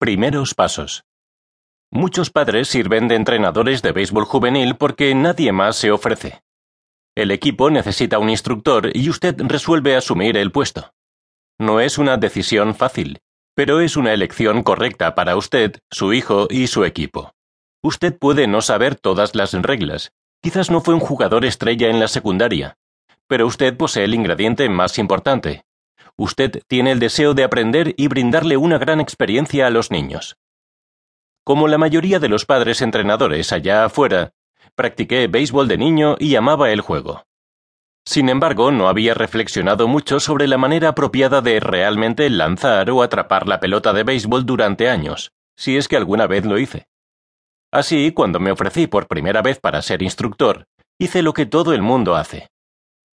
Primeros pasos. Muchos padres sirven de entrenadores de béisbol juvenil porque nadie más se ofrece. El equipo necesita un instructor y usted resuelve asumir el puesto. No es una decisión fácil, pero es una elección correcta para usted, su hijo y su equipo. Usted puede no saber todas las reglas, quizás no fue un jugador estrella en la secundaria, pero usted posee el ingrediente más importante, Usted tiene el deseo de aprender y brindarle una gran experiencia a los niños. Como la mayoría de los padres entrenadores allá afuera, practiqué béisbol de niño y amaba el juego. Sin embargo, no había reflexionado mucho sobre la manera apropiada de realmente lanzar o atrapar la pelota de béisbol durante años, si es que alguna vez lo hice. Así, cuando me ofrecí por primera vez para ser instructor, hice lo que todo el mundo hace.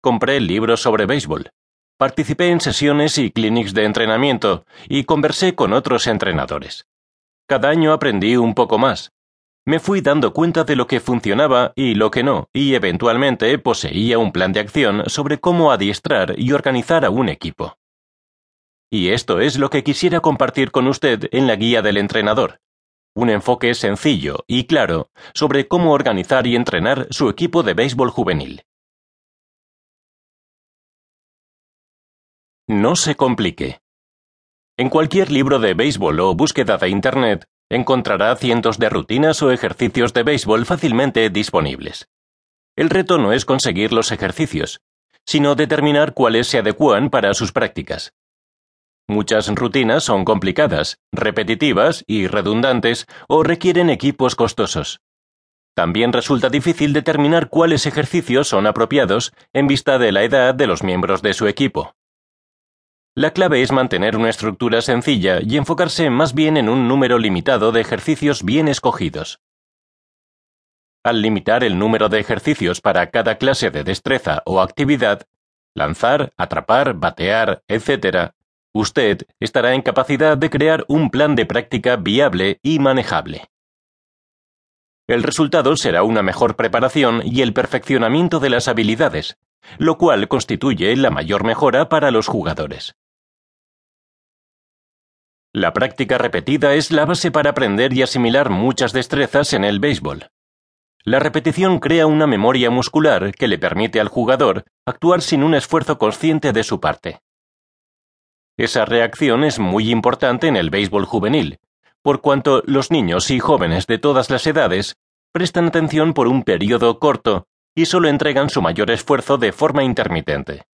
Compré libros sobre béisbol, Participé en sesiones y clinics de entrenamiento y conversé con otros entrenadores. Cada año aprendí un poco más. Me fui dando cuenta de lo que funcionaba y lo que no, y eventualmente poseía un plan de acción sobre cómo adiestrar y organizar a un equipo. Y esto es lo que quisiera compartir con usted en la guía del entrenador. Un enfoque sencillo y claro sobre cómo organizar y entrenar su equipo de béisbol juvenil. No se complique. En cualquier libro de béisbol o búsqueda de Internet encontrará cientos de rutinas o ejercicios de béisbol fácilmente disponibles. El reto no es conseguir los ejercicios, sino determinar cuáles se adecúan para sus prácticas. Muchas rutinas son complicadas, repetitivas y redundantes o requieren equipos costosos. También resulta difícil determinar cuáles ejercicios son apropiados en vista de la edad de los miembros de su equipo. La clave es mantener una estructura sencilla y enfocarse más bien en un número limitado de ejercicios bien escogidos. Al limitar el número de ejercicios para cada clase de destreza o actividad, lanzar, atrapar, batear, etc., usted estará en capacidad de crear un plan de práctica viable y manejable. El resultado será una mejor preparación y el perfeccionamiento de las habilidades, lo cual constituye la mayor mejora para los jugadores. La práctica repetida es la base para aprender y asimilar muchas destrezas en el béisbol. La repetición crea una memoria muscular que le permite al jugador actuar sin un esfuerzo consciente de su parte. Esa reacción es muy importante en el béisbol juvenil, por cuanto los niños y jóvenes de todas las edades prestan atención por un periodo corto y solo entregan su mayor esfuerzo de forma intermitente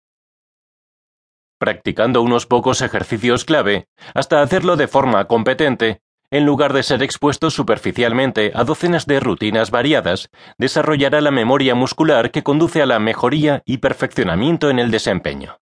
practicando unos pocos ejercicios clave, hasta hacerlo de forma competente, en lugar de ser expuesto superficialmente a docenas de rutinas variadas, desarrollará la memoria muscular que conduce a la mejoría y perfeccionamiento en el desempeño.